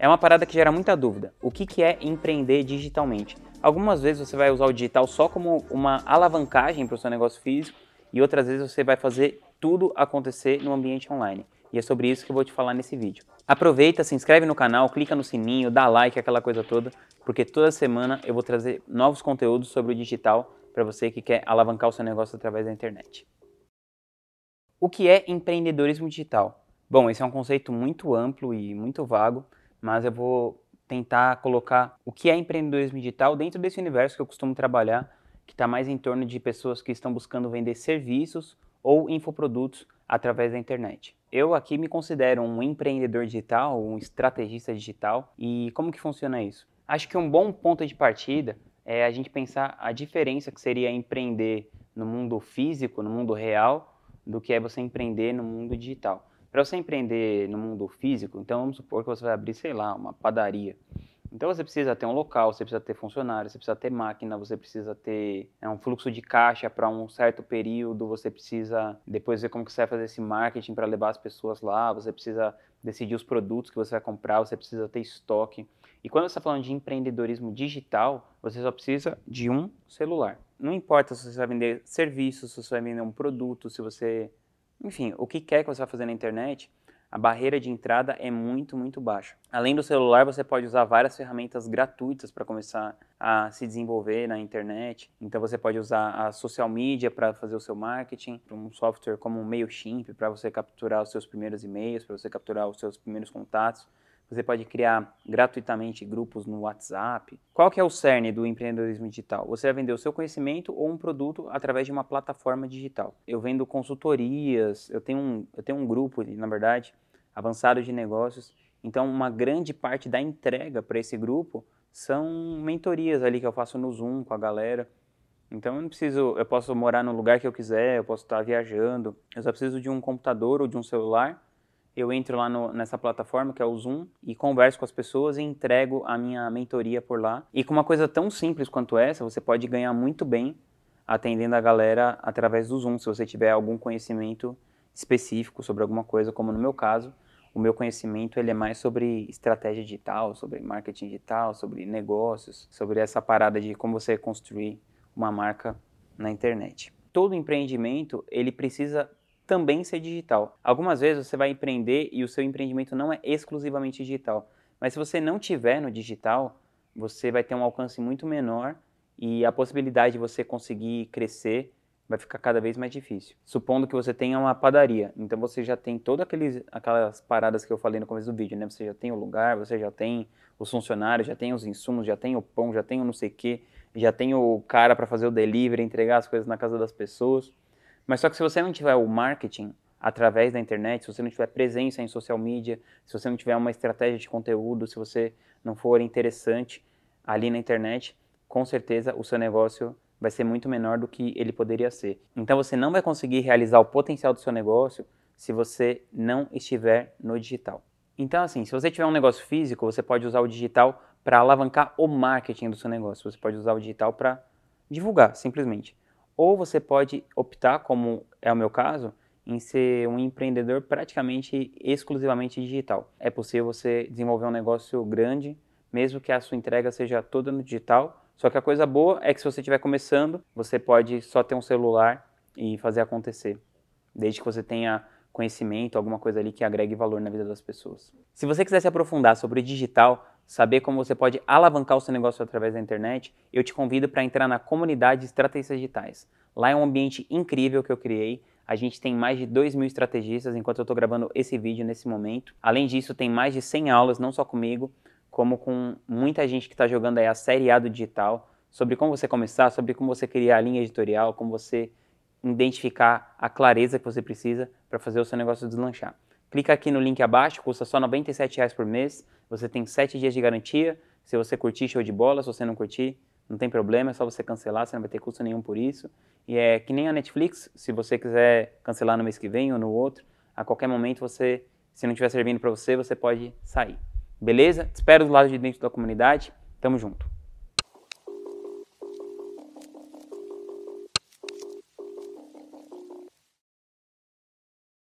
É uma parada que gera muita dúvida. O que, que é empreender digitalmente? Algumas vezes você vai usar o digital só como uma alavancagem para o seu negócio físico e outras vezes você vai fazer tudo acontecer no ambiente online. E é sobre isso que eu vou te falar nesse vídeo. Aproveita, se inscreve no canal, clica no sininho, dá like, aquela coisa toda, porque toda semana eu vou trazer novos conteúdos sobre o digital para você que quer alavancar o seu negócio através da internet. O que é empreendedorismo digital? Bom, esse é um conceito muito amplo e muito vago, mas eu vou tentar colocar o que é empreendedorismo digital dentro desse universo que eu costumo trabalhar, que está mais em torno de pessoas que estão buscando vender serviços ou infoprodutos através da internet. Eu aqui me considero um empreendedor digital, um estrategista digital, e como que funciona isso? Acho que um bom ponto de partida é a gente pensar a diferença que seria empreender no mundo físico, no mundo real, do que é você empreender no mundo digital. Para você empreender no mundo físico, então vamos supor que você vai abrir, sei lá, uma padaria. Então você precisa ter um local, você precisa ter funcionários, você precisa ter máquina, você precisa ter é, um fluxo de caixa para um certo período, você precisa depois ver como que você vai fazer esse marketing para levar as pessoas lá, você precisa decidir os produtos que você vai comprar, você precisa ter estoque. E quando você está falando de empreendedorismo digital, você só precisa de um celular. Não importa se você vai vender serviços, se você vai vender um produto, se você enfim, o que quer que você vai fazer na internet, a barreira de entrada é muito, muito baixa. Além do celular, você pode usar várias ferramentas gratuitas para começar a se desenvolver na internet. Então, você pode usar a social media para fazer o seu marketing, um software como o MailChimp para você capturar os seus primeiros e-mails, para você capturar os seus primeiros contatos. Você pode criar gratuitamente grupos no WhatsApp. Qual que é o cerne do empreendedorismo digital? Você vai vender o seu conhecimento ou um produto através de uma plataforma digital. Eu vendo consultorias, eu tenho um, eu tenho um grupo, na verdade, avançado de negócios. Então, uma grande parte da entrega para esse grupo são mentorias ali que eu faço no Zoom com a galera. Então eu não preciso, eu posso morar no lugar que eu quiser, eu posso estar viajando, eu só preciso de um computador ou de um celular eu entro lá no, nessa plataforma que é o Zoom e converso com as pessoas e entrego a minha mentoria por lá. E com uma coisa tão simples quanto essa, você pode ganhar muito bem atendendo a galera através do Zoom, se você tiver algum conhecimento específico sobre alguma coisa, como no meu caso, o meu conhecimento ele é mais sobre estratégia digital, sobre marketing digital, sobre negócios, sobre essa parada de como você construir uma marca na internet. Todo empreendimento ele precisa também ser digital. Algumas vezes você vai empreender e o seu empreendimento não é exclusivamente digital, mas se você não tiver no digital, você vai ter um alcance muito menor e a possibilidade de você conseguir crescer vai ficar cada vez mais difícil. Supondo que você tenha uma padaria, então você já tem todas aquelas paradas que eu falei no começo do vídeo, né? Você já tem o lugar, você já tem os funcionários, já tem os insumos, já tem o pão, já tem o não sei o que, já tem o cara para fazer o delivery, entregar as coisas na casa das pessoas. Mas só que se você não tiver o marketing através da internet, se você não tiver presença em social media, se você não tiver uma estratégia de conteúdo, se você não for interessante ali na internet, com certeza o seu negócio vai ser muito menor do que ele poderia ser. Então você não vai conseguir realizar o potencial do seu negócio se você não estiver no digital. Então assim, se você tiver um negócio físico, você pode usar o digital para alavancar o marketing do seu negócio. Você pode usar o digital para divulgar, simplesmente. Ou você pode optar, como é o meu caso, em ser um empreendedor praticamente exclusivamente digital. É possível você desenvolver um negócio grande, mesmo que a sua entrega seja toda no digital. Só que a coisa boa é que se você estiver começando, você pode só ter um celular e fazer acontecer, desde que você tenha conhecimento, alguma coisa ali que agregue valor na vida das pessoas. Se você quiser se aprofundar sobre digital, saber como você pode alavancar o seu negócio através da internet, eu te convido para entrar na comunidade Estratégias Digitais. Lá é um ambiente incrível que eu criei. A gente tem mais de 2 mil estrategistas enquanto eu estou gravando esse vídeo nesse momento. Além disso, tem mais de 100 aulas, não só comigo, como com muita gente que está jogando aí a série A do digital, sobre como você começar, sobre como você criar a linha editorial, como você identificar a clareza que você precisa para fazer o seu negócio deslanchar. Clica aqui no link abaixo, custa só R$ 97,00 por mês. Você tem 7 dias de garantia. Se você curtir, show de bola. Se você não curtir, não tem problema, é só você cancelar, você não vai ter custo nenhum por isso. E é que nem a Netflix, se você quiser cancelar no mês que vem ou no outro, a qualquer momento você, se não estiver servindo para você, você pode sair. Beleza? Te espero do lado de dentro da comunidade. Tamo junto.